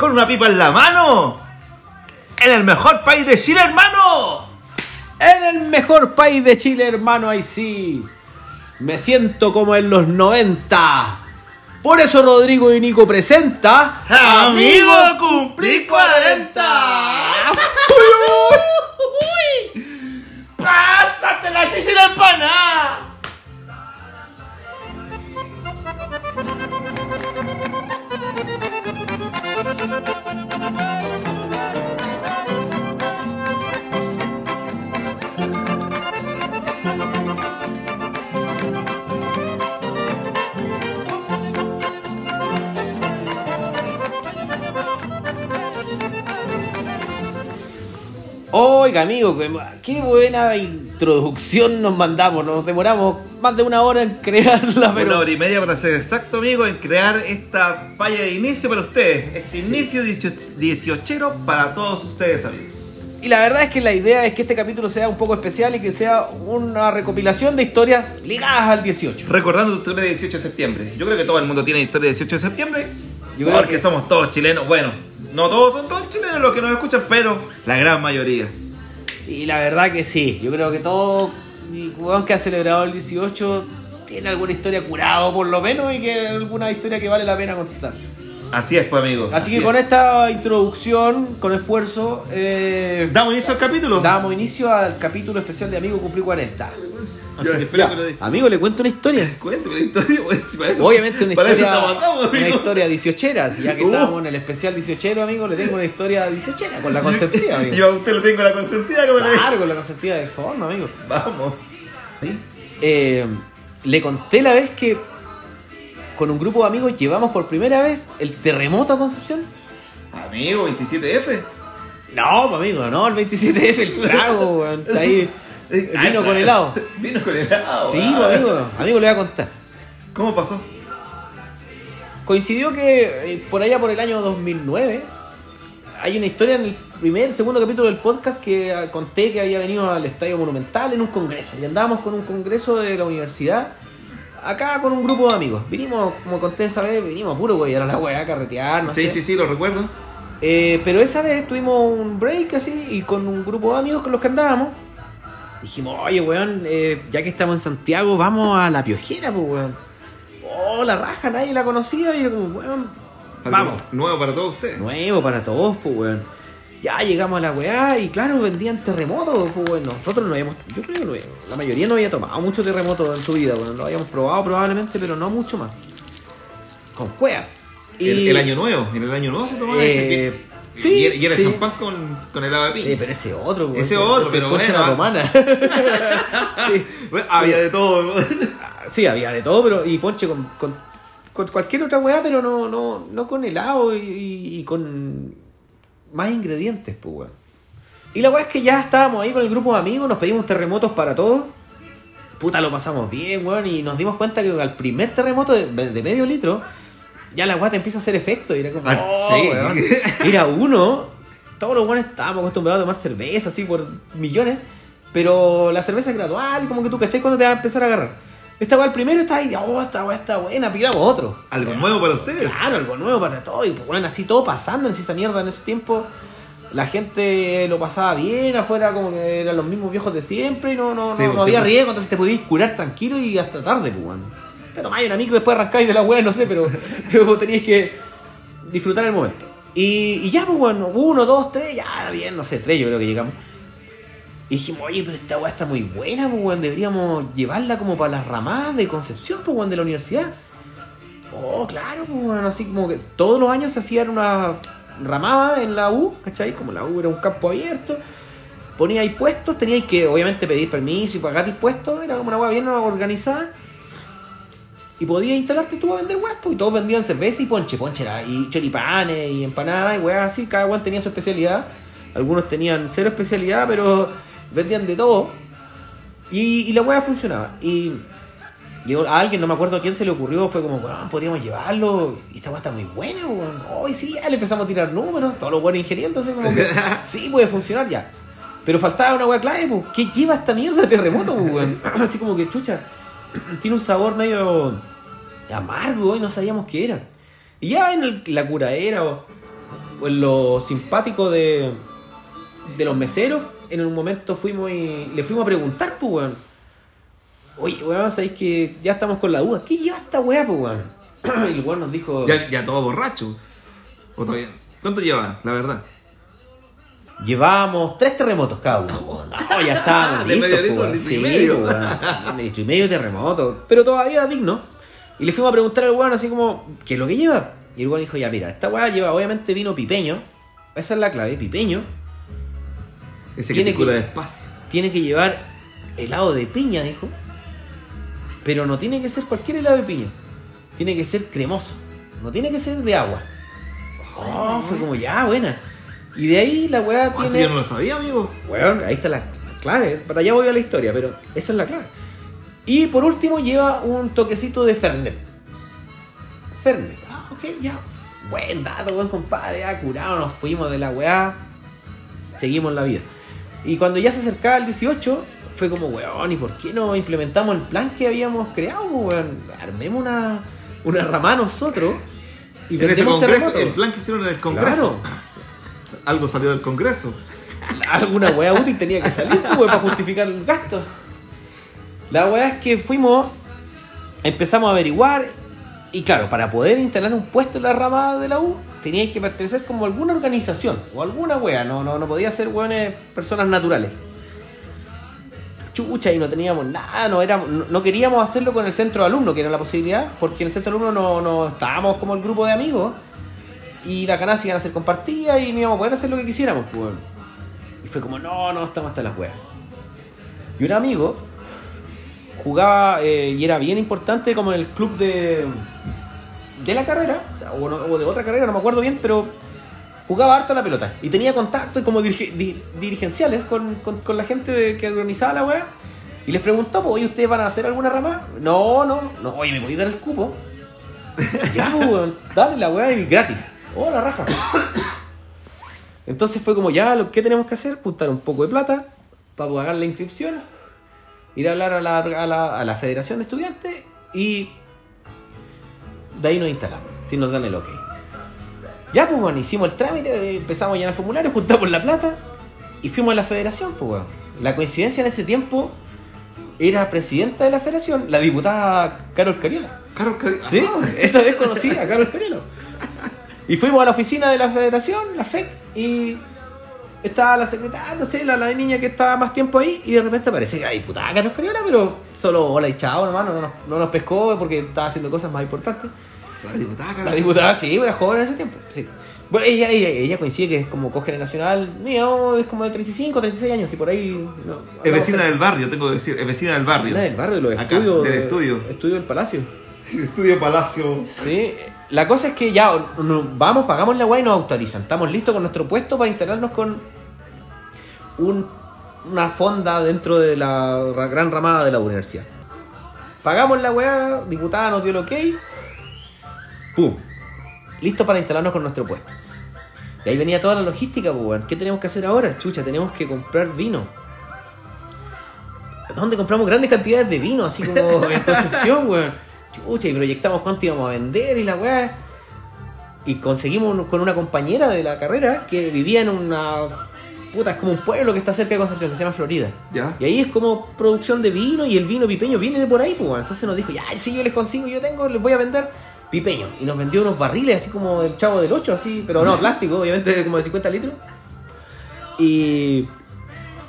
Con una pipa en la mano. En el mejor país de Chile, hermano. En el mejor país de Chile, hermano, ahí sí. Me siento como en los 90. Por eso Rodrigo y Nico presenta. Amigo, cumplí 40. ¡Pásate la chichera Thank Oiga, amigo, qué- buena introducción nos mandamos. Nos demoramos más de una hora en crearla, pero. Una hora y media para ser exacto, amigo, en crear esta falla de inicio para ustedes. Este inicio diecioch- dieciochero para todos ustedes, amigos. Y la verdad es que la idea es que este capítulo sea un poco especial y que sea una recopilación de historias ligadas al 18. Recordando tu historia de 18 de septiembre. Yo creo que todo el mundo tiene historia de 18 de septiembre. Yo porque que- somos todos chilenos. Bueno, no todos son todos chilenos los que nos escuchan, pero la gran mayoría. Y la verdad que sí, yo creo que todo weón que ha celebrado el 18 tiene alguna historia curado por lo menos y que alguna historia que vale la pena contar. Así es, pues, amigo. Así, que es. con esta introducción, con esfuerzo, eh, ¿Damos inicio al capítulo? damos inicio al capítulo especial de Amigo Cumplí 40. Así que espero que lo disfruten. Amigo, le cuento una historia. Cuento la historia, pues, si para eso- Obviamente una para eso historia, estamos acá, pues, una amigo. historia dieciochera, si ya que Uh. estábamos en el especial dieciochero, amigo, le tengo una historia dieciochera con la consentida, amigo. Yo a usted lo tengo la consentida me la Claro, con la consentida de fondo, amigo. Vamos. Eh, le conté la vez que con un grupo de amigos llevamos por primera vez el terremoto a Concepción. Amigo, 27F. No, pues, amigo, no, el 27F, el trago, weón. Está ahí. Eh, Vino ah, con helado. Vino con helado. Sí, ah. amigo, amigo, le voy a contar. ¿Cómo pasó? Coincidió que eh, por allá por el año 2009 hay una historia en el primer, segundo capítulo del podcast que ah, conté que había venido al Estadio Monumental en un congreso. Y andábamos con un congreso de la universidad, acá con un grupo de amigos. Vinimos, como conté esa vez, vinimos a puro güey, a la weá, a carretear, no sí, sé. sí, sí, lo recuerdo. Eh, pero esa vez tuvimos un break así y con un grupo de amigos con los que andábamos. Dijimos, oye, weón, eh, ya que estamos en Santiago, vamos a la piojera, pues, weón. Oh, la raja, nadie la conocía. Y yo como, weón, vamos. Nuevo para todos ustedes. Nuevo para todos, pues, weón. Ya llegamos a la weá y claro, vendían terremotos, pues, weón. Nosotros no habíamos, yo creo que no la mayoría no había tomado mucho terremoto en su vida, weón. Lo habíamos probado probablemente, pero no mucho más. Con cueva. El, el año nuevo. En el año nuevo se tomaba Eh, sí, y era, y era sí. champán con, con helado de piña. Eh, pero ese otro, weón. Ese otro, pero ponche bueno, la ah. romana. sí. Bueno, había de todo. Sí, había de todo, pero y ponche con, con, con cualquier otra weá, pero no, no, no con helado y, y- y con más ingredientes, pues weón. Y la weá es que ya estábamos ahí con el grupo de amigos, nos pedimos terremotos para todos. Puta, lo pasamos bien, weón, y nos dimos cuenta que al primer terremoto de, de medio litro, ya la te empieza a hacer efecto. Y era como, Ah, oh, sí. weón. Era uno, todos los buenos estábamos acostumbrados a tomar cerveza así por millones, pero la cerveza es gradual, como que tú cachai cuando te va a empezar a agarrar. Esta weá el primero está ahí, oh, esta weá está buena, pidamos otro. Algo nuevo para ustedes. Claro, algo nuevo para todo. Y pues, bueno, así todo pasando en esa mierda en ese tiempo. La gente lo pasaba bien, afuera como que eran los mismos viejos de siempre y no, no, Sí, no, pues, no sí, había pues. riesgo, entonces te podías curar tranquilo y hasta tarde, pues. Te tomáis una micro después arrancáis de la weá, no sé, pero, pero teníais que disfrutar el momento. Y, y ya, pues, bueno, uno, dos, tres, ya, bien, no sé, tres yo creo que llegamos. Y dijimos, oye, pero esta weá está muy buena, pues, weón, deberíamos llevarla como para las ramadas de Concepción, pues, weón, de la universidad. Oh, claro, pues, bueno, así como que todos los años se hacían una ramada en la U, ¿cachai? Como la U era un campo abierto, poníais puestos, teníais que obviamente pedir permiso y pagar el puesto, era como una hueá bien organizada. Y podías instalarte tú a vender weas, pues, y todos vendían cerveza y ponche, ponche y choripanes y empanadas y weas así, cada weón tenía su especialidad. Algunos tenían cero especialidad, pero vendían de todo. Y, y la wea funcionaba. Y llegó a alguien, no me acuerdo a quién se le ocurrió, fue como, weón, podríamos llevarlo. Y esta wea está muy buena, weón. Hoy sí, ya le empezamos a tirar números, todos los buenos ingenieros, entonces como que sí, puede funcionar ya. Pero faltaba una wea clave, pues. ¿Qué lleva esta mierda de terremoto, pues, weón? Así como que, chucha, tiene un sabor medio amargo y no sabíamos qué era. Y ya en el- la curadera o, o en lo simpático de, de los meseros, en un momento fuimos y le fuimos a preguntar, pues, weón. Oye, weón, sabéis que ya estamos con la duda. ¿Qué lleva esta weá, pues, weón? Y el weón nos dijo. Ya, ya todo borracho. ¿O todavía? ¿Cuánto llevan, la verdad? Llevábamos tres terremotos cada uno. po. No, ya estábamos De listos. medio litro, y medio. po, weón. De litro y medio terremoto. Pero todavía digno. Y le fuimos a preguntar al weón así como, ¿qué es lo que lleva? Y el weón dijo, ya mira, esta weá lleva obviamente vino pipeño. Esa es la clave, pipeño. Ese que Tiene cura que- despacio. Tiene que llevar helado de piña, dijo. Pero no tiene que ser cualquier helado de piña. Tiene que ser cremoso. No tiene que ser de agua. Oh, fue como ya, buena. Y de ahí la weá eso tiene. yo no lo sabía, amigo. Bueno, ahí está la clave. Para allá voy a la historia, pero esa es la clave. Y por último lleva un toquecito de Fernet. Fernet. Ah, ok, ya. Buen dato, buen compadre. Ya curado, nos fuimos de la weá. Seguimos la vida. Y cuando ya se acercaba el 18, fue como, weón, ¿y por qué no implementamos el plan que habíamos creado, weón? Armemos una, una rama nosotros. Y En ese congreso, el plan que hicieron en el congreso. Algo salió del congreso. alguna weá útil tenía que salir pues, para justificar el gasto. La weá es que fuimos, empezamos a averiguar y claro, para poder instalar un puesto en la rama de la U, teníais que pertenecer como alguna organización o alguna weá, no, no, no podía ser weones personas naturales. Chucha, y no teníamos nada, no, éramos, no, queríamos hacerlo con el centro de alumnos, que era la posibilidad, porque en el centro de alumnos no, no estábamos como el grupo de amigos y las ganancias iban a ser compartidas y no íbamos a poder hacer lo que quisiéramos, pues. weón. Y fue como, no, no, estamos hasta las weas. Y un amigo jugaba eh, y era bien importante como en el club de, de la carrera, o, no- o de otra carrera, no me acuerdo bien, pero jugaba harto la pelota. Y tenía contactos como dirige- di- dirigenciales con, con- la gente que organizaba la wea. Y les preguntó, pues, oye, ¿ustedes van a hacer alguna rama? No, no, no, oye, ¿me podéis dar el cupo? ya, pues, weón, dale la wea y gratis. Oh, la raja. Entonces fue como, ya, que tenemos que hacer, juntar un poco de plata para pagar la inscripción, ir a hablar a la, a la, a la Federación de Estudiantes y de ahí nos instalamos, si nos dan el ok. Ya, pues, bueno, hicimos el trámite, empezamos a llenar el formulario, juntamos la plata y fuimos a la Federación, pues, weón. La coincidencia en ese tiempo era presidenta de la Federación, la diputada Carol Cariola. Carol Cari- Sí, Ah, esa vez conocí a Carlos Carelo. Y fuimos a la oficina de la federación, la FEC, y estaba la secretaria, no sé, la, la niña que estaba más tiempo ahí, y de repente aparece que la diputada Carlos Cariola, pero solo hola y chao, nomás, no, nos- no nos pescó porque estaba haciendo cosas más importantes. La diputada La diputada, sí, era joven en ese tiempo, sí. Bueno, ella, ella, ella coincide que es como cogeneracional mío, es como de 35, 36 años, y por ahí... no, Es vecina del barrio, tengo que decir. Es vecina del barrio. Vecina del barrio, de los Acá, estudios... del de- estudio. Estudio del Palacio. Estudio Palacio. Sí, la cosa es que ya vamos, pagamos la weá y nos autorizan. Estamos listos con nuestro puesto para instalarnos con un- una fonda dentro de la ra- gran ramada de la universidad. Pagamos la weá, diputada nos dio el ok. ¡Pum! Listo para instalarnos con nuestro puesto. Y ahí venía toda la logística, pues, weón. ¿Qué tenemos que hacer ahora? Chucha, tenemos que comprar vino. ¿Dónde compramos grandes cantidades de vino? Así como en Concepción, weón. Chucha, y proyectamos cuánto íbamos a vender y la weá. Y conseguimos con una compañera de la carrera que vivía en una. Puta, es como un pueblo que está cerca de Concepción, que se llama Florida. Ya. Y ahí es como producción de vino y el vino pipeño viene de por ahí, pues. weón. Entonces nos dijo, ya, si yo les consigo, yo tengo, les voy a vender pipeño. Y nos vendió unos barriles así como el chavo del 8, así, pero no, plástico, obviamente como de 50 litros. Y,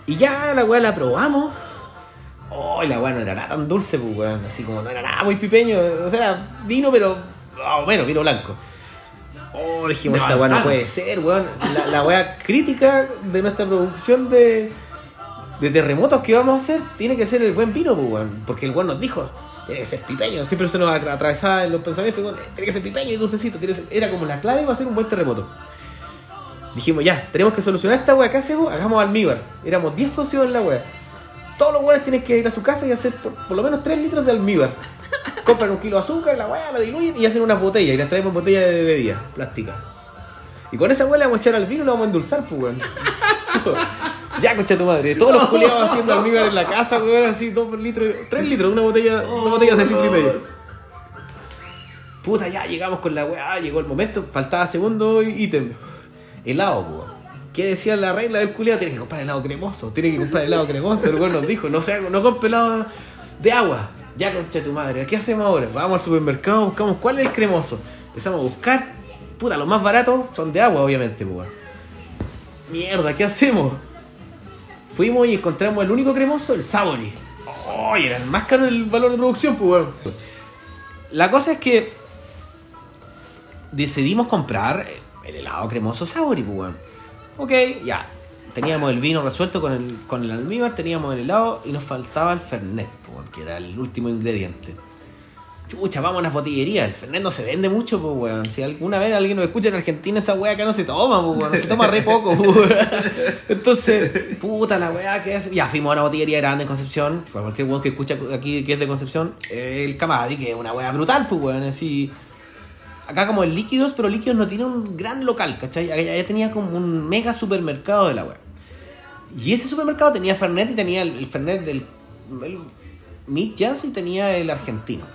y ya la weá la probamos. Oh, la weá no era nada tan dulce, pues weón. Así como no era nada muy pipeño. O sea, vino, pero. Oh, bueno, vino blanco. Oh, dijimos, esta weá no puede ser, weón. La, la weá crítica de nuestra producción de, de terremotos que vamos a hacer tiene que ser el buen vino, pues, weón. Porque el weón nos dijo, tiene que ser pipeño. Siempre se nos atra- atravesaba en los pensamientos, weón, tiene que ser pipeño y dulcecito. tiene que ser- Era como la clave para hacer un buen terremoto. Dijimos, ya, tenemos que solucionar esta wea. ¿Qué hacemos? Hagamos almíbar. Éramos 10 socios en la wea. Todos los weones tienen que ir a su casa y hacer por, por lo menos 3 litros de almíbar. Compran un kilo de azúcar, la weá, la diluyen y hacen unas botellas. Y las traemos en botellas de bebida, plástica. Y con esa weá le vamos a echar al vino y lo vamos a endulzar, pues weón. ya, concha tu madre. Todos los culiados haciendo almíbar en la casa, weón, así, 2 litros, 3 litros, una botella, dos botellas de litro y medio. Puta, ya llegamos con la weá, llegó el momento, faltaba segundo ítem. Helado, po. ¿Qué decía la regla del culiado? Tienes que comprar helado cremoso, tienes que comprar helado cremoso. El weón nos dijo, no sea, no compre helado de agua. Ya concha tu madre, ¿qué hacemos ahora? Vamos al supermercado, buscamos cuál es el cremoso. Empezamos a buscar, puta, los más baratos son de agua, obviamente, weón. Mierda, ¿qué hacemos? Fuimos y encontramos el único cremoso, el Sabori. Oh, era el más caro el valor de producción, pues. La cosa es que decidimos comprar el helado cremoso Sabori, pues. Ok, ya. Teníamos el vino resuelto con el, con el almíbar, teníamos el helado y nos faltaba el Fernet, pues, weón, que era el último ingrediente. Chucha, vamos a las botillerías. El Fernet no se vende mucho, pues, weón. Si alguna vez alguien nos escucha en Argentina, esa weá acá no se toma, pues, weón. Se toma re poco, weón. Entonces, puta la weá que hace. Ya fuimos a una botillería grande en Concepción. Para cualquier weón que escucha aquí que es de Concepción, el Camadi, que es una weá brutal, pues, weón. Así. Acá como en líquidos, pero líquidos no tiene un gran local, ¿cachai? Allá tenía como un mega supermercado de la weá. Y ese supermercado tenía Fernet y tenía el, el Fernet del. El Meat Jazz y tenía el argentino.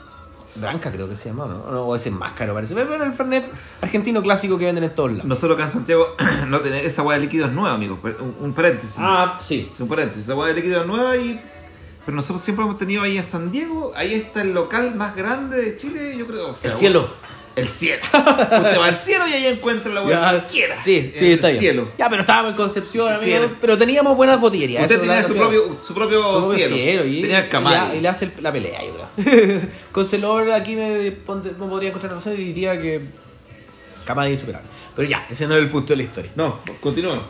Branca creo que se llama, ¿no? No, ese es más caro parece. Pero el Fernet argentino clásico que venden en todos lados. Nosotros acá en Santiago no tenemos esa hueá de líquidos nueva, amigos. Un, un paréntesis. Ah, sí. Es un paréntesis. Esa hueá de líquidos nueva y. Pero nosotros siempre hemos tenido ahí en San Diego, ahí está el local más grande de Chile, yo creo. o sea, El cielo. El cielo. Usted va al cielo y ahí encuentra la hueá que quiera. Sí, sí, En está el bien. cielo. Ya, pero estábamos en Concepción, amigo, Cielo. pero teníamos buenas botillerías. Usted eso tenía su propio, su propio, su propio cielo. y, tenía el y, camal. y le hace el- la pelea, yo creo. Con Celor aquí me, no podría encontrar razón y diría que Camadi es insuperable. Pero ya, ese no es el punto de la historia. No, continúa.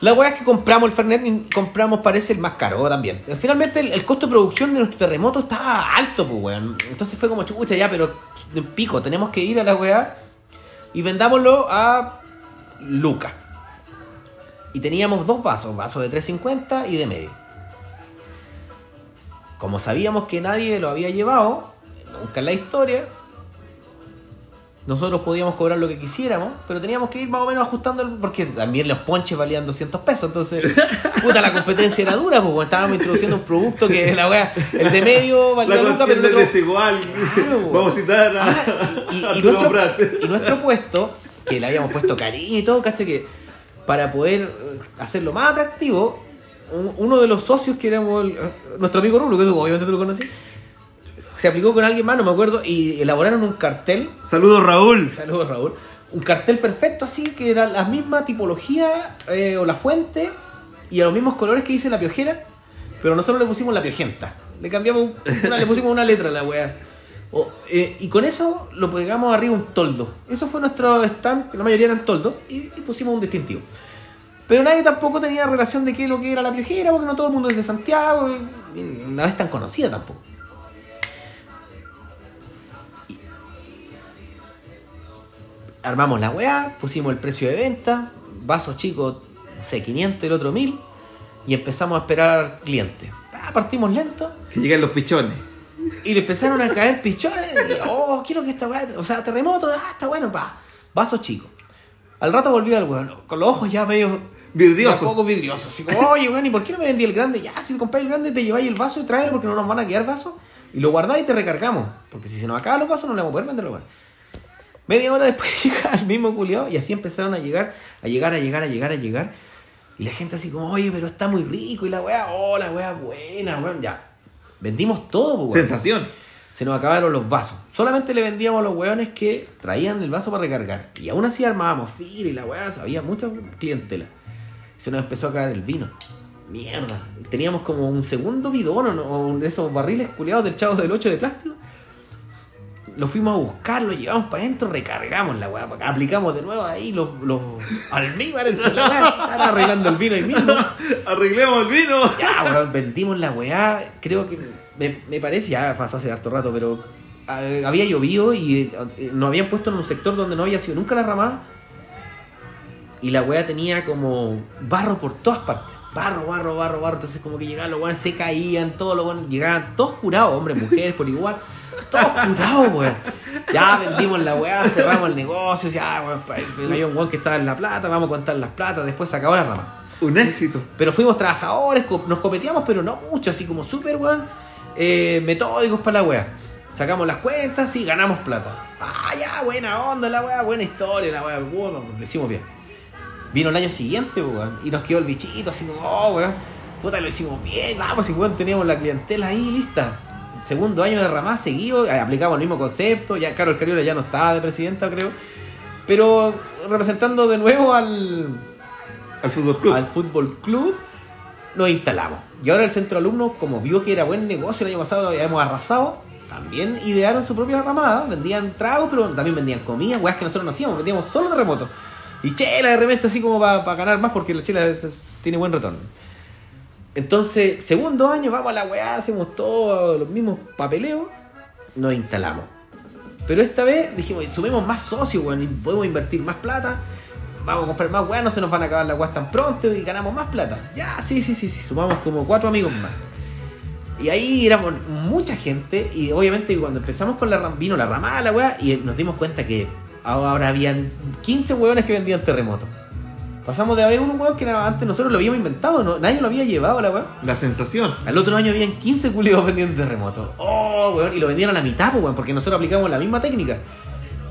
La weá es que compramos el Fernet y compramos, parece, el más caro también. Finalmente, el, costo de producción de nuestro terremoto estaba alto, pues weón. Entonces fue como chucha ya, pero pico, tenemos que ir a la weá y vendámoslo a Luca. Y teníamos dos vasos, vaso de 350 y de medio. Como sabíamos que nadie lo había llevado, nunca en la historia, nosotros podíamos cobrar lo que quisiéramos, pero teníamos que ir más o menos ajustando, el- porque también los ponches valían 200 pesos, entonces, puta, la competencia era dura, pues estábamos introduciendo un producto que la wea, el de medio valía Luca, pero el otro... desigual. Claro. Vamos a citar a, Ah, y, y- y Arturo nuestro, Prat. y nuestro puesto, que le habíamos puesto cariño y todo, caché que para poder eh, hacerlo más atractivo, un- uno de los socios que éramos el- eh, nuestro amigo Rulo, que tú obviamente tú lo conocí, se aplicó con alguien más, no me acuerdo, y elaboraron un cartel Saludos, Raúl. Saludos, Raúl. Un cartel perfecto así, que era la misma tipología eh, o la fuente y a los mismos colores que dice la piojera, pero nosotros le pusimos la piojenta. Le cambiamos, una- le pusimos una letra a la weá. Eh, y con eso lo pegamos arriba un toldo. Eso fue nuestro stand, que la mayoría eran toldos, y, y pusimos un distintivo. Pero nadie tampoco tenía relación de qué es lo que era la piojera, porque no todo el mundo es de Santiago, y, y no es tan conocida tampoco. Armamos la weá, pusimos el precio de venta, vaso chico, no sé, 500, el otro 1000, y empezamos a esperar clientes. Ah, partimos lento, Que llegan los pichones. y le empezaron a caer pichones, y, oh, quiero que esta weá, o sea, terremoto, ah, está bueno, pa, vaso chico. Al rato volvió el weón, con los ojos ya medio... Vidrioso. Un poco vidriosos. Así como, oye, weón, ¿y por qué no me vendí el grande? Ya, si compráis el grande, te lleváis el vaso y tráelo porque no nos van a quedar vasos. Y lo guardáis y te recargamos. Porque si se nos acaban los vasos, no le vamos a poder vender los. Media hora después llega el mismo culiao y así empezaron a llegar, a llegar, a llegar, a llegar, a llegar. Y la gente así como, oye, pero está muy rico. Y la weá, oh, la weá buena, weón. Ya. Vendimos todo, pues, weón. Sensación. Se nos acabaron los vasos. Solamente le vendíamos a los weones que traían el vaso para recargar. Y aún así armábamos fila y la weá, había mucha clientela. Se nos empezó a caer el vino. Mierda. Teníamos como un segundo bidón o no- o de esos barriles culiados del Chavo del 8 de plástico. Lo fuimos a buscar, lo llevamos para adentro, recargamos la weá, aplicamos de nuevo ahí los, los almíbares la weá, arreglando el vino ahí mismo. Arreglemos el vino. Ya, weón, vendimos la weá, creo que me, me parece, ya pasó hace harto rato, pero eh, había llovido y eh, nos habían puesto en un sector donde no había sido nunca la ramada. Y la weá tenía como barro por todas partes. Barro, barro, barro, barro. Entonces como que llegaban los weones, se caían, todos los weones llegaban, todos curados, hombres, mujeres, por igual. Todos curados, weón. Ya vendimos la weá, cerramos el negocio, ya, weón, pa- había un weón que estaba en la plata, vamos a contar las platas, después se acabó la rama. Un éxito. Pero fuimos trabajadores, nos copeteamos, pero no mucho, así como súper, weón, eh, metódicos para la weá. Sacamos las cuentas y ganamos plata. Ah, ya, buena onda la weá, buena historia, la weá, bueno, lo hicimos bien. Vino el año siguiente, weón, y nos quedó el bichito, así como, oh, weón, puta, lo hicimos bien, vamos, y weón, teníamos la clientela ahí lista. Segundo año de ramá seguido, eh, aplicamos el mismo concepto, ya Carol Cariola ya no estaba de presidenta, creo, pero representando de nuevo al, Al fútbol club. al fútbol club, nos instalamos. Y ahora el centro alumno, como vio que era buen negocio, el año pasado lo habíamos arrasado, también idearon su propia ramada, vendían tragos, pero también vendían comida, weas que nosotros no hacíamos, vendíamos solo terremotos. Y chela de repente así como para ganar más porque la chela tiene buen retorno. Entonces, segundo año, vamos a la weá, hacemos todos los mismos papeleos, nos instalamos. Pero esta vez dijimos, sumemos más socios, weón, podemos invertir más plata. Vamos a comprar más weá, no se nos van a acabar las weas tan pronto y ganamos más plata. Ya, sí, sí, sí, sí, sumamos como cuatro amigos más. Y ahí éramos mucha gente y obviamente cuando empezamos con la vino la ramada, la weá, y nos dimos cuenta que ahora habían 15 hueones que vendían terremotos. Pasamos de haber un hueón que era- antes nosotros lo habíamos inventado, ¿no? nadie lo había llevado la weá. La sensación. Al otro año habían 15 culiados vendiendo terremotos. Oh, weón. Y lo vendieron a la mitad, pues, weón, porque nosotros aplicamos la misma técnica.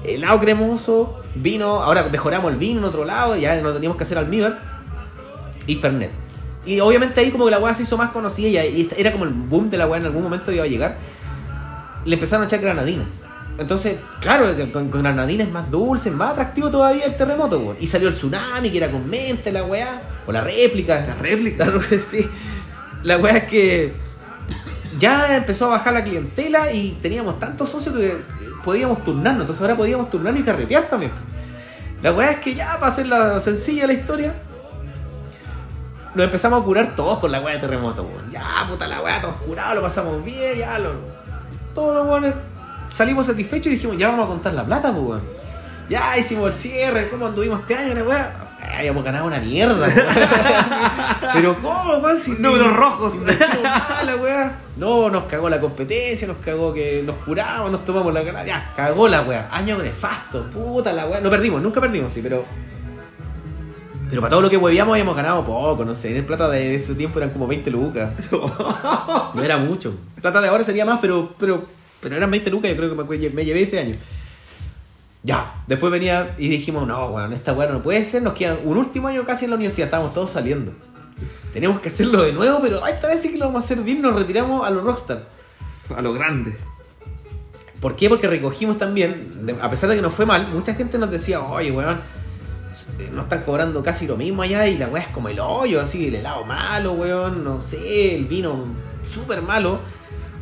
Helado cremoso, vino, ahora mejoramos el vino en otro lado, ya no teníamos que hacer almíbar. Y Fernet. Y obviamente ahí como que la weá se hizo más conocida y, era como el boom de la weá en algún momento iba a llegar. Le empezaron a echar granadina. Entonces, claro, con, con granadina es más dulce, más atractivo todavía el terremoto, weón. Y salió el tsunami, que era con mente la weá. O la réplica. La réplica. Claro que sí. La weá es que ya empezó a bajar la clientela y teníamos tantos socios que podíamos turnarnos. Entonces ahora podíamos turnar y carretear también. La weá es que ya, para hacer la sencilla la historia, nos empezamos a curar todos con la weá de terremoto, weón. Ya, puta la weá, todos curados, lo pasamos bien, ya, lo, todos los weones salimos satisfechos y dijimos, ya vamos a contar la plata, pues, weón. Ya hicimos el cierre, ¿cómo anduvimos este año, la weá? Ay, Habíamos ganado una mierda. Pero ¿cómo, weón? Si Números rojos. weá. No, nos cagó la competencia, nos cagó que nos curamos, nos tomamos la cara. Ya, cagó la weá. Año nefasto, puta la weá. No perdimos, nunca perdimos, sí, pero. Pero para todo lo que huevíamos habíamos ganado poco, no sé. En plata de ese tiempo eran como 20 lucas. No era mucho. Plata de ahora sería más, pero, pero, pero eran 20 lucas, yo creo que me, llevé ese año. Ya, después venía y dijimos, no, weón, esta weá no puede ser, nos quedan un último año casi en la universidad, estábamos todos saliendo. Tenemos que hacerlo de nuevo, pero esta vez sí que lo vamos a hacer bien, nos retiramos a los Rockstar. A lo grande. ¿Por qué? Porque recogimos también, a pesar de que nos fue mal, mucha gente nos decía, oye, weón, eh, nos están cobrando casi lo mismo allá y la weá es como el hoyo, así, el helado malo, weón, no sé, el vino súper malo.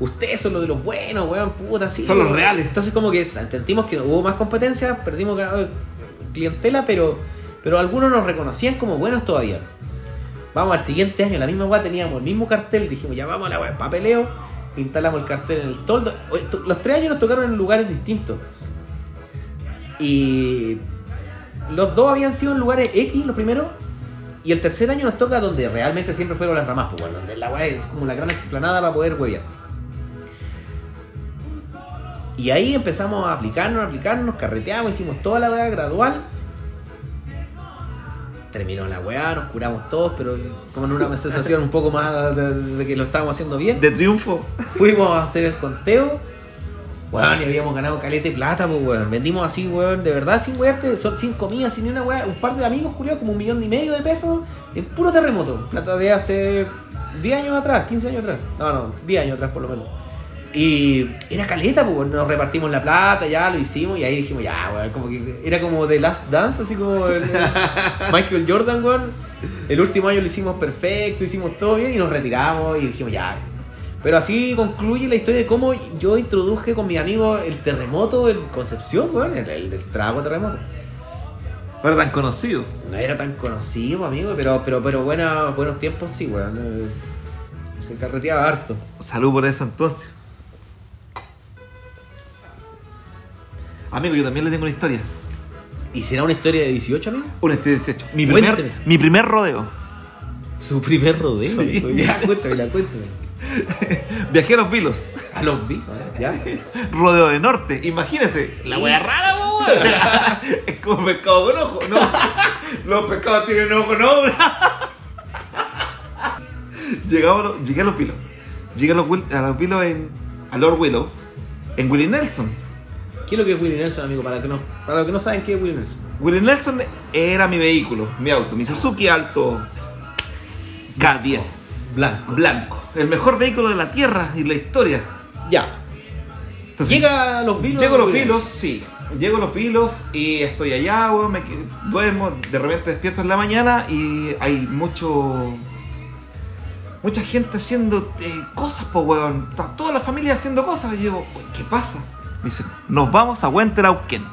Ustedes son los de los buenos, weón, puta, sí. Son los reales. Entonces como que sentimos que hubo más competencia, perdimos clientela, pero, pero algunos nos reconocían como buenos todavía. Vamos al siguiente año, la misma weá, teníamos el mismo cartel, dijimos, ya vamos a la weá, papeleo, instalamos el cartel en el toldo. Los tres años nos tocaron en lugares distintos. Y los dos habían sido en lugares X, los primeros. Y el tercer año nos toca donde realmente siempre fueron las ramas, pues, bueno, donde la weá es como la gran explanada para poder huevear. Y ahí empezamos a aplicarnos, a aplicarnos, carreteamos, hicimos toda la weá gradual. Terminó la weá, nos curamos todos, pero como en una sensación un poco más de, de que lo estábamos haciendo bien. De triunfo. Fuimos a hacer el conteo. Weón, y habíamos ganado calete de plata, pues weón. Vendimos así, weón, de verdad, sin wearte, son- sin comida, sin ni una weá. Un par de amigos, culiados, como un millón y medio de pesos en puro terremoto. Plata de hace 10 años atrás, 15 años atrás. No, no, 10 años atrás por lo menos. Y era caleta, pues nos repartimos la plata, ya lo hicimos y ahí dijimos, ya, weón, como que era como The Last Dance, así como el- Michael Jordan, weón. El último año lo hicimos perfecto, hicimos todo bien y nos retiramos y dijimos, ya, pero así concluye la historia de cómo yo introduje con mis amigos el terremoto en Concepción, weón, el, el, el trago terremoto. No era tan conocido. No era tan conocido, amigo, pero pero pero buena, buenos tiempos sí, weón. Se carreteaba harto. Salud por eso entonces. Amigo, yo también le tengo una historia. ¿Y será una historia de 18, amigo? Una historia de 18. Mi Cuénteme. primer, mi primer rodeo. Su primer rodeo. Sí. amigo. Ya, cuéntame, cuéntame. Viajé a los vilos. A los vi, ya. Rodeo de norte. Imagínense. La wea rara, po, weón. Es como pescado con ojo. No. Los pescados tienen ojo, no. Llegamos, a los- llegué a los vilos. Llegué a los, Wil- a los vilos en. A Lord Willow. En Willie Nelson. ¿Qué es lo que es Willie Nelson, amigo? Para, que no, para los que no saben qué es Willie Nelson. Willie Nelson era mi vehículo, mi auto, mi Suzuki Alto K10 Blanco. blanco, el mejor vehículo de la tierra y la historia. Ya. Entonces, Llega a los vilos. llego a los pilos, sí, llego a los pilos y estoy allá, weón, me duermo, de repente despierto en la mañana y hay mucho mucha gente haciendo eh, cosas, pues weón, toda la familia haciendo cosas. Y yo digo, "Uy, ¿qué pasa? Me dicen, nos vamos a Huentelauquén.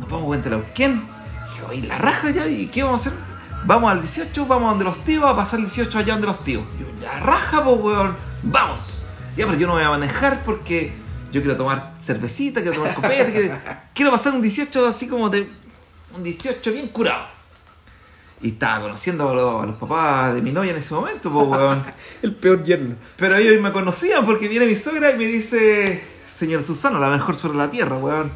Nos vamos a Huentelauquén. Dije, oye, la raja ya, ¿y qué vamos a hacer? Vamos al 18, vamos a donde los tíos, a pasar el 18 allá donde los tíos. Yo, la raja, pues weón, vamos. Ya, pero yo no voy a manejar porque yo quiero tomar cervecita, quiero tomar copete, quiero, quiero pasar un 18 así como de. Un 18 bien curado. Y estaba conociendo a los, a los papás de mi novia en ese momento, pues weón. El peor yerno. Pero ellos me conocían porque viene mi suegra y me dice, señor Susano, la mejor sobre la tierra, weón.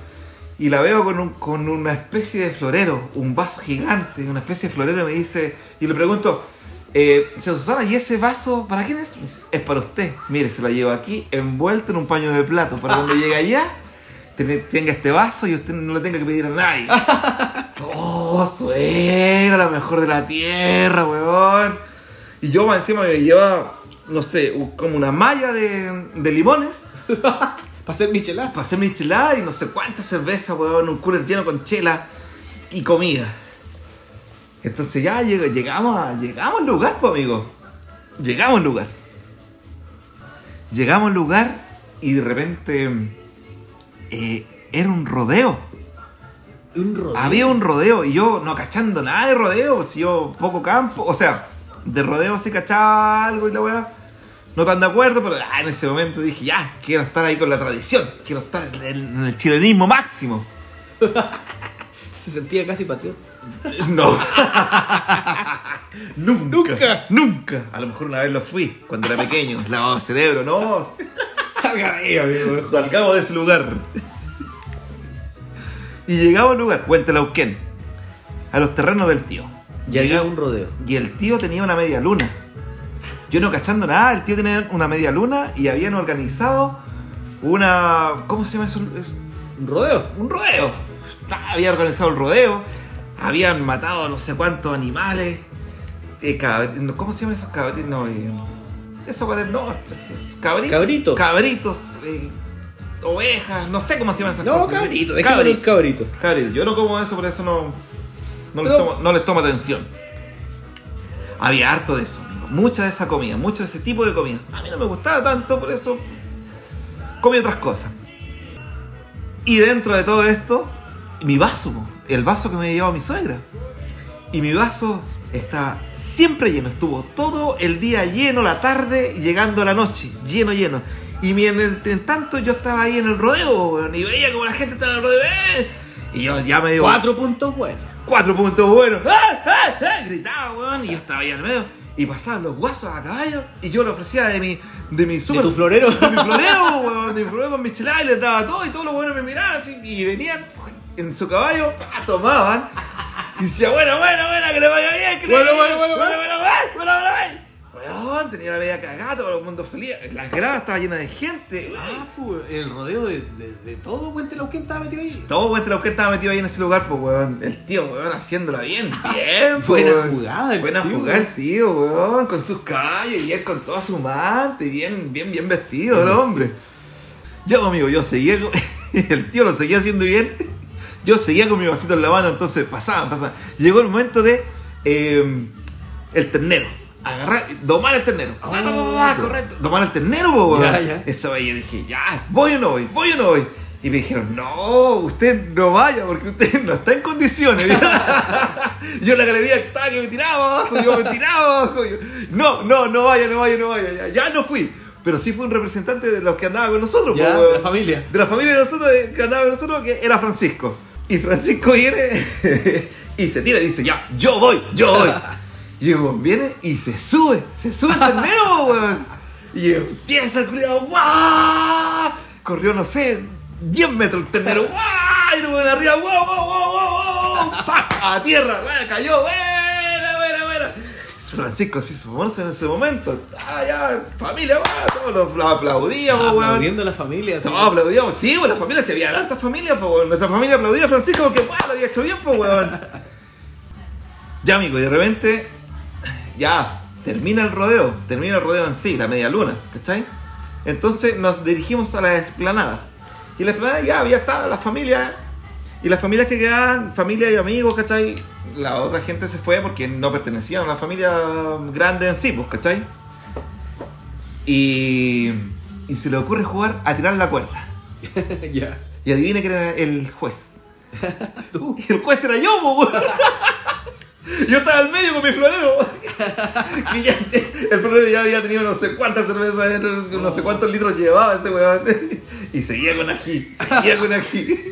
Y la veo con, un- con una especie de florero, un vaso gigante, una especie de florero, y me dice, y le pregunto, eh, señor Susana, ¿y ese vaso para quién es? Es para usted. Mire, se lo llevo aquí, envuelto en un paño de plato, para cuando llegue allá, ten- tenga este vaso y usted no le tenga que pedir a nadie. oh, suegra, la mejor de la tierra, weón. Y yo encima me llevaba, no sé, como una malla de, de limones Para hacer michelada. para hacer michelada y no sé cuántas cervezas, weón, un cooler lleno con chela y comida. Entonces ya lleg- llegamos, a- llegamos al lugar, pues amigo. Llegamos al lugar. Llegamos al lugar y de repente eh, era un rodeo. Un rodeo. Había un rodeo y yo no cachando nada de rodeo, si yo poco campo, o sea, de rodeo sí cachaba algo y la weá. No tan de acuerdo, pero ah, en ese momento dije, ya, quiero estar ahí con la tradición, quiero estar en el, en el chilenismo máximo. Se sentía casi patriota. No. nunca, Nunca. Nunca. A lo mejor una vez lo fui, cuando era pequeño, lavado cerebro, no. Salga de ahí, amigo. Salgamos de ese lugar. Y llegamos al lugar, Huentelauquén, a los terrenos del tío. Había Llegamos- un rodeo. Y el tío tenía una media luna. Yo no cachando nada, el tío tenía una media luna y habían organizado una. ¿Cómo se llama eso? Es- ¿Un rodeo? Un rodeo. Ah, Había organizado el rodeo, habían matado no sé cuántos animales. eh, cabr- no, ¿Cómo se llaman esos cabritos? No, eh, eso va del norte. pues, cabritos. Cabritos. Cabritos, eh, ovejas, no sé cómo se llaman esas No, cosas. cabrito. Dejémoslo en cabrito. Cabrito. Yo no como eso, por eso no, no, les, tomo, no les tomo atención. Había harto de eso. Mucha de esa comida, mucho de ese tipo de comida. A mí no me gustaba tanto, por eso comí otras cosas. Y dentro de todo esto, mi vaso, el vaso que me llevaba mi suegra. Y mi vaso está siempre lleno, estuvo todo el día lleno, la tarde, llegando a la noche, lleno, lleno. Y mi- en, el- en tanto yo estaba ahí en el rodeo, y veía como la gente estaba en el rodeo. ¡eh! Y yo ya me digo, Cuatro puntos buenos. cuatro puntos buenos. ¡Ah, ah, ah! Gritaba, weón, y yo estaba ahí al medio. Y pasaban los guasos a caballo. Y yo le ofrecía de mi, de mi super. tu florero? De mi florero, weón. De mi florero con michelada y les daba todo. Y todos los buenos me miraban así. Y venían en su caballo, pa, tomaban. Y decía, bueno, bueno, bueno, que le vaya bien. Que le Bueno, vaya bueno, bien, bueno, bueno, bueno, bueno, bueno, bueno. Weón, tenía la media cagada, todo el mundo feliz. Las gradas estaban llenas de gente. Ah, pues, el rodeo de, de, de todo Huentelauquén estaba metido ahí. Todo que estaba metido ahí en ese lugar, pues, weón. El tío, weón, haciéndola bien, bien, pues, Buena weón. jugada el Buena tío, jugada el tío, weón. Con sus caballos y él con toda su mante, bien, bien, bien vestido el hombre. Yo, amigo, yo seguía. El tío lo seguía haciendo bien. Yo seguía con mi vasito en la mano, entonces pasaban, pasaban. Llegó el momento de... eh, el ternero. Agarrar, domar el ternero. Pa, pa, pa, Ah, correcto. Domar el ternero, po. Ya, ya. Esa vez yo dije, ya, voy o no voy, voy o no voy. Y me dijeron, no, usted no vaya porque usted no está en condiciones. yo en la galería estaba que me tiraba abajo, yo me tiraba abajo. yo, no, no, no vaya, no vaya, no vaya. Ya, ya no fui. Pero sí fue un representante de los que andaba con nosotros. Ya, po, de la familia. De la familia de nosotros, de- que andaba con nosotros, que era Francisco. Y Francisco viene y se tira y dice, ya, yo voy, yo voy. Y el weón viene y se sube, se sube el ternero, weón. Y empieza el culiado, ¡guau! Corrió, no sé, 10 metros el ternero, ¡guau! Y el weón arriba, ¡guau, guau, guau, guau. A tierra, weón, cayó, buena, buena, buena. Francisco se hizo famoso en ese momento. Ah, ya, familia, va, todos los lo aplaudíamos, weón. Aplaudiendo a la familia. así. No, aplaudíamos. Sí, pues la familia se había harta familia, pues weón. Nuestra familia aplaudía a Francisco porque ¡guau! lo había hecho bien, pues weón. Ya, amigo, y de repente, ya, termina el rodeo, termina el rodeo en sí, la media luna, ¿cachai? Entonces nos dirigimos a la explanada. Y en la explanada ya había estado la familia. Y las familias que quedaban, familia y amigos, ¿cachai? La otra gente se fue porque no pertenecían a la familia grande en sí, pues, ¿cachai? Y, y se le ocurre jugar a tirar la cuerda. ya. Y adivine quién era el juez. Tú. Y el juez era yo, weón. Yo estaba al medio con mi florero. Que ya- el florero ya había tenido no sé cuántas cervezas adentro, no sé cuántos litros llevaba ese weón. Y seguía con ají, seguía con ají.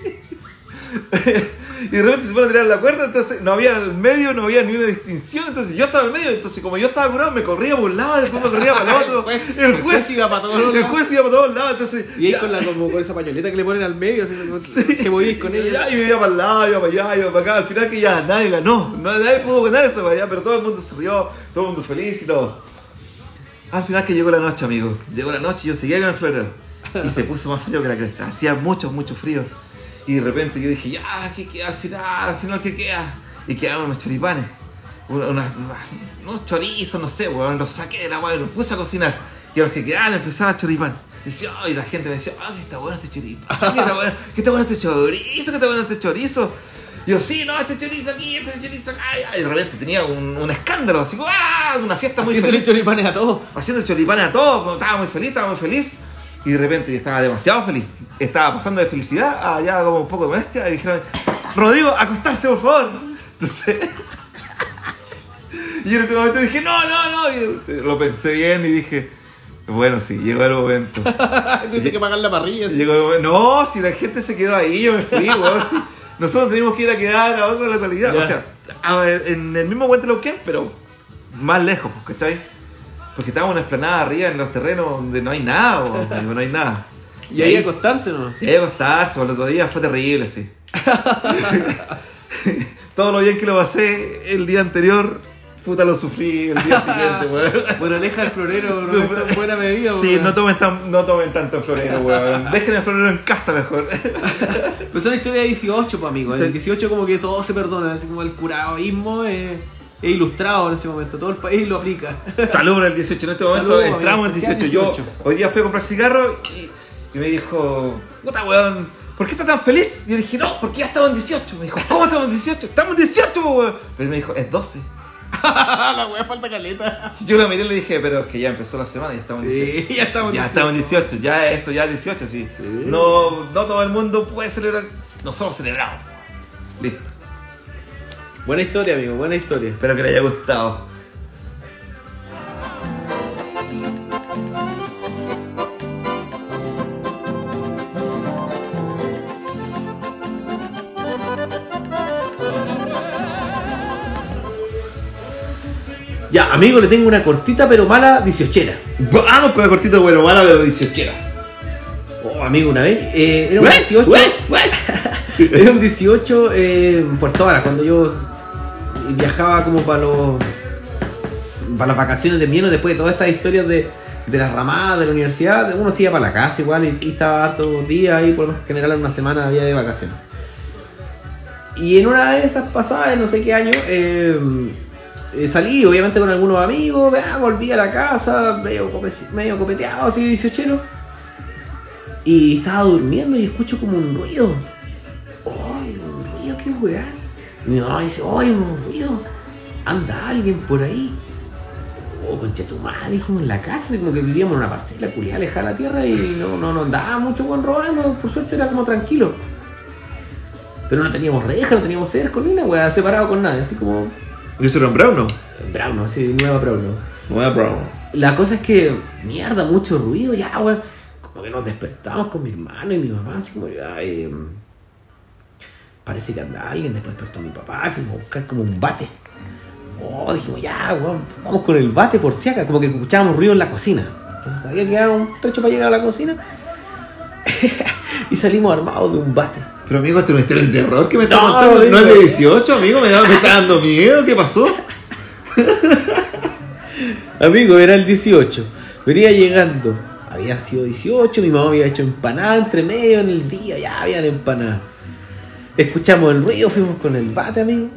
Y de repente se pone a tirar la cuerda, entonces no había al medio, no había ni una distinción, entonces yo estaba al medio, entonces como yo estaba curado, me corría por un lado, después me corría para el otro. El juez- el juez iba para todos El lados. juez iba para todos lados, entonces. Y ahí ya- con, la, como con esa pañoleta que le ponen al medio, así como que movíais con ella. Ya, y me iba para el lado, iba para allá, iba para acá. Al final que ya nadie ganó. No, nadie pudo ganar eso para allá, pero todo el mundo se rió, todo el mundo feliz y todo. Al final que llegó la noche, amigo. Llegó la noche y yo seguía con el florero. Y se puso más frío que la cresta. Hacía mucho, mucho frío. Y de repente yo dije, ya, ¿qué queda al final? Al final, ¿qué queda? Y quedaron unos choripanes. Unas- unos chorizos, no sé, weón. Los saqué de la weá y los puse a cocinar. Y a los que quedaban empezaba choripán. Y, la gente me decía, ah, que está bueno este choripán, que está bueno, que está bueno este chorizo, que está bueno este chorizo. Y yo, sí, no, este chorizo aquí, este chorizo acá. Y de repente tenía un, un escándalo, así como, ah, una fiesta muy Haciéndole feliz choripanes a todos. haciendo choripanes a todos, estaba muy feliz, estaba muy feliz. Y de repente yo estaba demasiado feliz. Estaba pasando de felicidad a ya como un poco de molestia. Y dijeron, Rodrigo, acostarse por favor. Entonces. y en ese momento dije, no, no, no. Y lo pensé bien y dije, bueno, sí, llegó el momento. Tuviste que pagar la parrilla. así. Llegó el momento. No, si la gente se quedó ahí, yo me fui, weón. sí. Nosotros teníamos que ir a quedar a otra localidad. O sea, a en el mismo Puente Lauquén, pero más lejos, ¿cachai? Porque estábamos en una esplanada arriba en los terrenos donde no hay nada, amigo, no hay nada. Y ahí acostarse, ¿no? Y ahí acostarse, el otro día fue terrible, sí. Todo lo bien que lo pasé el día anterior, puta lo sufrí el día siguiente, weón. Bueno, aleja el florero, no es tan buena medida. Sí, weón. no tomen, tan, no tomen tanto florero, weón. Dejen el florero en casa mejor. Pero son historias de 18, pues, amigo. En el 18 como que todo se perdona, así como el curadoísmo es, es ilustrado en ese momento. Todo el país lo aplica. Salud por el 18. En este momento Salud, entramos en amigo, 18. especial Yo 18. hoy día fui a comprar cigarro y, y me dijo, puta weón, ¿por qué estás tan feliz? Y yo le dije, no, porque ya estamos en 18. Me dijo, ¿cómo estamos en 18? Estamos en 18, po, weón. Pero me dijo, es 12. la wea falta caleta. Yo la miré y le dije, pero es que ya empezó la semana y ya estamos en Sí, 18. ya estamos en Ya 18. estamos en 18, ya esto ya es 18, sí. No, no todo el mundo puede celebrar. Nosotros celebramos. Listo. Buena historia, amigo, buena historia. Espero que le haya gustado. Ya, amigo, le tengo una cortita pero mala 18 Vamos con la cortita bueno, mala, pero 18 Oh, amigo, una vez. eh, era un 18. Era un 18 eh, en Puerto Varas, cuando yo viajaba como para los para las vacaciones de invierno, después de todas estas historias de, de las ramadas de la universidad, uno se iba para la casa igual y, y estaba hartos días ahí, por lo general una semana había de vacaciones. Y en una de esas pasadas, no sé qué año, eh, eh, salí obviamente con algunos amigos, vea, volví a la casa, medio, medio copeteado, así 18 y estaba durmiendo y escucho como un ruido. ¡Ay, un ruido, qué weá! Mi mamá dice, ¡ay, un ruido! Anda alguien por ahí. oh, concha tu madre, dijimos en la casa, como que vivíamos en una parcela culiada alejada de la tierra y no, no, no andaba mucho weón robando, por suerte era como tranquilo. Pero no teníamos reja, no teníamos cerco ni nada, weón, separado con nadie, así como ¿Y eso era en Browno? Browno, sí, nueva Browno. Nueva Browno. La cosa es que, mierda, mucho ruido, ya, weón. Como que nos despertamos con mi hermano y mi mamá, así como, ya, eh, parece que anda alguien. Después despertó mi papá, fuimos a buscar como un bate. Oh, dijimos, ya, weón, vamos con el bate por si acá. Como que escuchábamos ruido en la cocina. Entonces todavía quedaba un trecho para llegar a la cocina. y salimos armados de un bate. Pero amigo, este no es el terror que me está No, contando. No es de 18, amigo, me, da- me está dando miedo. ¿Qué pasó? Amigo, era el 18. Venía llegando. Había sido 18, mi mamá había hecho empanada entre medio en el día, ya habían empanadas. Escuchamos el ruido, fuimos con el bate, amigo.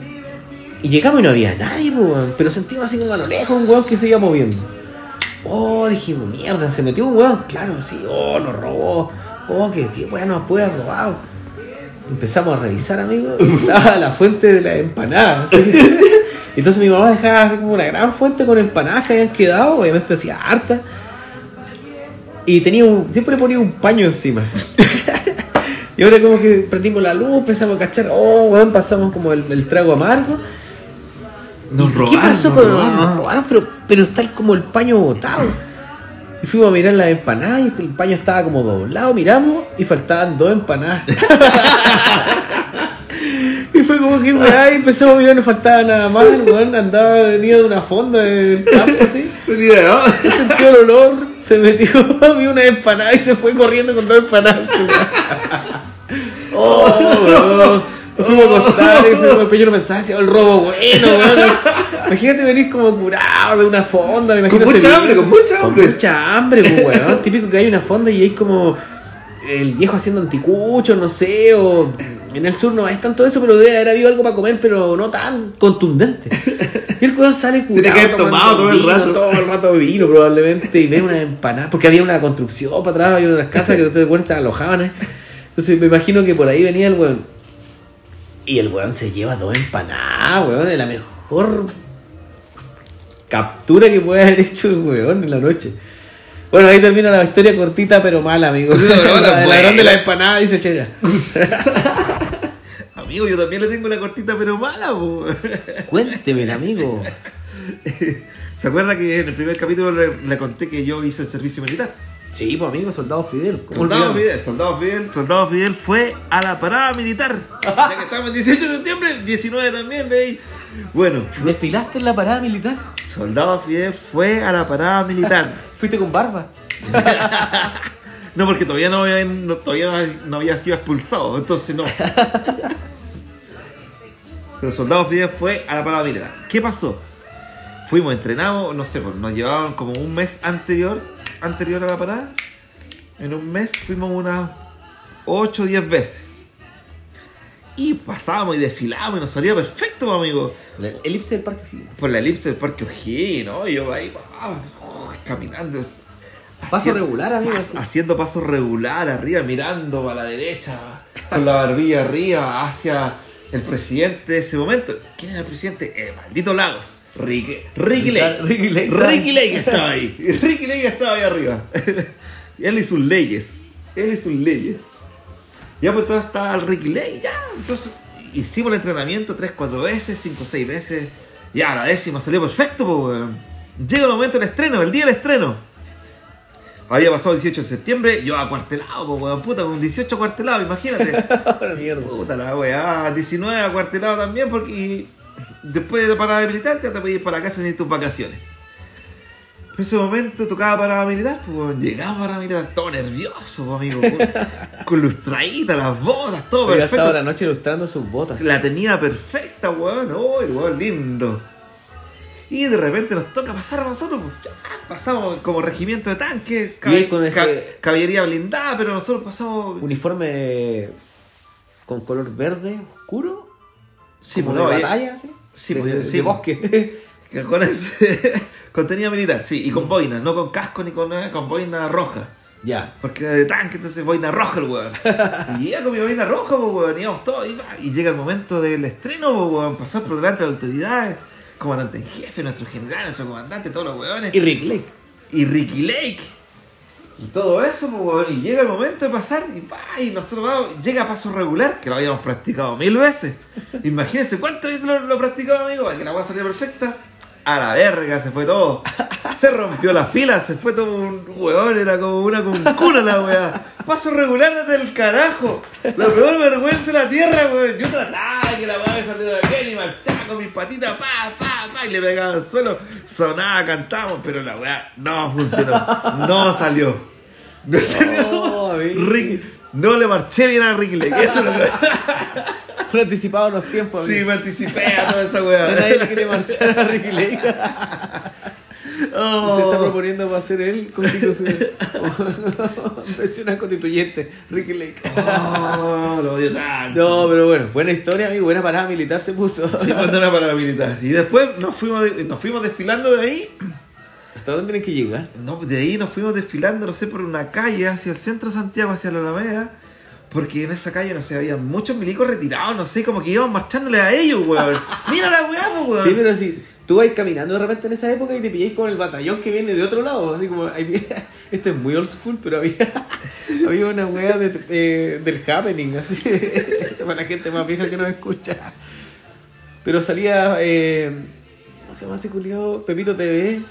Y llegamos y no había nadie, po, weón. pero sentimos así como a lo lejos un weón que se iba moviendo. Oh, dijimos, mierda, se metió un weón, claro, sí, oh, nos robó. Oh, que, que weón nos puede haber robado. Empezamos a revisar, amigo, y estaba la fuente de las empanadas. ¿sí? Entonces mi mamá dejaba así como una gran fuente con empanadas que habían quedado, obviamente hacía harta. Y tenía un, siempre ponía un paño encima. y ahora como que prendimos la luz, empezamos a cachar, oh, weón, pasamos como el, el trago amargo. Nos ¿Y robaron. ¿Qué pasó nos robaron. nos robaron? Pero, pero está como el paño botado. Y fuimos a mirar las empanadas y el paño estaba como doblado, miramos y faltaban dos empanadas. y fue como que weá, empezamos a mirar, no faltaba nada más, el weón andaba venía de una fonda del campo así. Yo sentí el olor, se metió, vio una empanada y se fue corriendo con dos empanadas. Oh, weón. Nos fuimos a acostar y fuimos después yo no pensaba el robo bueno, weón. Imagínate venir como curado de una fonda, me imagino Con mucha hambre, con mucha hambre. Con mucha hambre, pues, weón. Típico que hay una fonda y hay como el viejo haciendo anticuchos, no sé, o en el sur no es tanto eso, pero debe haber habido algo para comer, pero no tan contundente. Y el weón sale Tiene que curado, haber tomado todo el vino, rato. todo el rato vino probablemente, y ve una empanada, porque había una construcción para atrás, había unas casas que ustedes cuentan alojaban, ¿eh? Entonces me imagino que por ahí venía el weón. Y el weón se lleva dos empanadas, weón, es la mejor captura que puede haber hecho el weón en la noche. Bueno, ahí termina la historia cortita pero mala, amigo. Mala, el ladrón de la empanada dice Chela. Amigo, yo también le tengo una cortita pero mala, po. Cuéntemela, amigo. ¿Se acuerda que en el primer capítulo le, le conté que yo hice el servicio militar? Sí, pues amigo, soldado Fidel. ¿cómo Soldado? Fidel, soldado Fidel, soldado Fidel fue a la parada militar. Ya que estamos el 18 de septiembre, el 19 también, de ahí. Bueno, ¿Desfilaste en la parada militar? soldado Fidel fue a la parada militar. ¿Fuiste con barba? No, porque todavía no había, no- todavía no, no había sido expulsado, entonces no. Pero soldado Fidel fue a la parada militar. ¿Qué pasó? Fuimos entrenados, no sé, pues, nos llevaban como un mes anterior, anterior a la parada. En un mes fuimos unas 8 o 10 veces. Y pasábamos y desfilábamos y nos salía perfecto, pues, amigo. La elipse del Parque O'Higgins. Por la elipse del Parque O'Higgins, ¿no? Yo ahí, ah, caminando. Paso haciendo- regular, amigo. pas- haciendo paso regular arriba, mirando para la derecha, con la barbilla arriba, hacia el presidente de ese momento. ¿Quién era el presidente? El maldito Lagos. Ricky, Ricky Lake. Ricky Lake. Ricky Lake estaba ahí. Ricky Lake estaba ahí arriba. Y él y sus leyes. Él y sus leyes. Ya pues entonces estaba el Ricky Lake, ya. Entonces hicimos el entrenamiento 3, 4 veces, 5, 6 veces. Ya, la décima salió perfecto, pues, weón. Llega el momento del estreno, el día del estreno. Había pasado el 18 de septiembre, yo acuartelado, pues, weón, puta, con 18 acuartelado, imagínate. Puta la weá, 19 acuartelado también, porque y después de la parada militar te a ir para la casa en tus vacaciones. En ese momento tocaba parada militar, pues llegaba parada militar, todo nervioso, pues, amigo, con, con lustraditas, las botas, todo perfecto. la noche ilustrando sus botas. La tenía perfecta, weón, el weón lindo. Y de repente nos toca pasar a nosotros, pues, ya, pasamos como regimiento de tanques, con ese- ca- caballería blindada, pero nosotros pasamos... Uniforme con color verde oscuro. Sí, como pues, no, de y- batalla, ¿sí? Sí, de, pues, de- sí, de pues. bosque. Que con ese contenido militar, sí, y con boina, no con casco ni con, eh, con boina roja. ya. Porque era de tanque, entonces boina roja el weón. Y llega con mi boina roja, pues weón, íbamos todos, y, y llega el momento del estreno, pues weón, pasar por delante de las autoridades. comandante en jefe, nuestro general, nuestro comandante, todos los weones. Y Rick Lake. y Ricky Lake. Y todo eso, pues, y llega el momento de pasar y, pa, y nosotros vamos, llega a paso regular, que lo habíamos practicado mil veces. Imagínense cuántas veces lo, lo practicado, amigo, que la weá saliera perfecta. A la verga se fue todo. Se rompió la fila, se fue todo un weón, era como una cuncuna la weá. Paso regular del carajo. La peor vergüenza de la tierra, weón. Yo trataba de que la weá me saliera bien y marchaba con mis patitas, pa, pa, pa, y le pegaba al suelo. Sonaba, cantábamos, pero la weá no funcionó. No salió. No salió. Oh. Ricky- no le marché bien a Ricky Lake. Eso es lo que. Fue anticipado los tiempos. Sí, amigo. me anticipé a toda esa weá. nadie le quiere marchar a Rick Lake. Oh. Se está proponiendo para ser él constitución. Nacional constituyente, Ricky Lake. Oh, lo odio tanto. No, pero bueno, buena historia, amigo. Buena parada militar se puso. Sí, mandó una palabra militar. Y después nos fuimos, de- nos fuimos desfilando de ahí. ¿Hasta dónde tienen que llegar? No, de ahí nos fuimos desfilando, no sé, por una calle hacia el centro de Santiago, hacia la Alameda. Porque en esa calle, no sé, había muchos milicos retirados, no sé, como que íbamos marchándole a ellos, weón. Mira la weá, weón. Sí, pero si tú vas caminando de repente en esa época y te pilláis con el batallón que viene de otro lado, así como, este es muy old school, pero había, había una wea de, eh, del happening, así, para la gente más vieja que nos escucha. Pero salía, eh, ¿cómo se llama ese culiado? Pepito TV.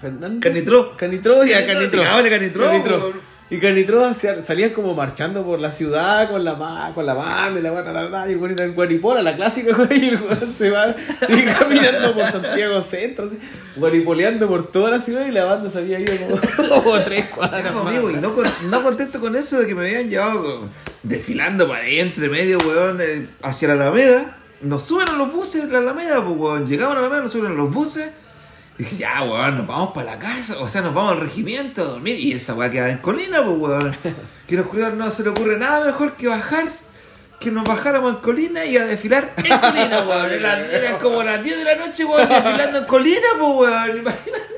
Fernando. Canitro. Canitro, ya, te cabale, Canitro, por- Y Canitro hacía- salían como marchando por la ciudad con la ma- con la banda y la la, y el güey era en Guaripola, la clásica, güey, y el güey se va, sigue caminando por Santiago Centro, así, guaripoleando por toda la ciudad y la banda se había ido como, como tres cuadras más. amigo, y no, con- no contento con eso de que me habían llevado desfilando para ahí entre medio, weón, eh, hacia la Alameda. Nos suben a los buses en la Alameda, pues, weón. Llegamos a la Alameda, nos suben a los buses. Y dije, ya, weón, nos vamos para la casa, o sea, nos vamos al regimiento a dormir. Y esa weá queda en colina, pues, weón. Que a los culiados no se le ocurre nada mejor que bajar, que nos bajáramos en colina y a desfilar en colina, weón. Eran, como las 10 de la noche, weón, desfilando en colina, pues, weón. Imagínate.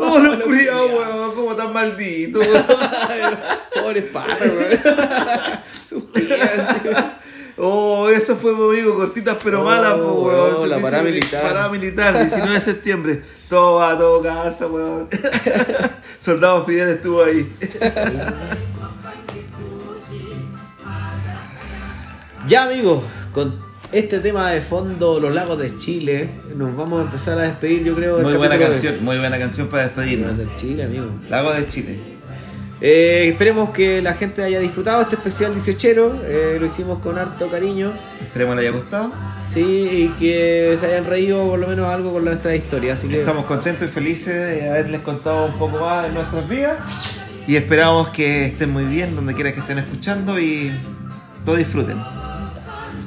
Oh, los culiados, weón, como tan malditos, weón. Pobres patas, güey. Sus tías, así. Oh, eso fue, mi amigo, cortitas pero Oh, malas, pues, weón. weón, la Servicio parada mili- militar. Parada militar, 19 de septiembre. Todo va, todo casa, weón. Soldado Fidel estuvo ahí. Ya amigos, con este tema de fondo, los lagos de Chile, nos vamos a empezar a despedir, yo creo. Muy buena capítulo canción, muy buena canción para De, despedirnos. de Chile, amigo. Lago de Chile. Eh, esperemos que la gente haya disfrutado este especial 18 eh, lo hicimos con harto cariño. Esperemos le haya gustado. Sí, y que se hayan reído por lo menos algo con nuestra historia. Así que Estamos contentos y felices de haberles contado un poco más de nuestras vidas. Y esperamos que estén muy bien donde quiera que estén escuchando y lo disfruten.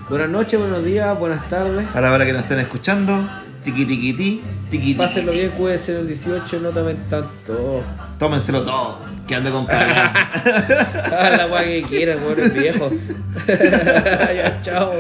buenas noches, buenos días, buenas tardes. A la hora que nos estén escuchando, tiqui tiqui ti, tiqui. Pásenlo bien, cuídense en el 18, no tomen tanto. Tómenselo todo, que ande con. Hagan la guay que quieran, buenos viejos. ya, chao.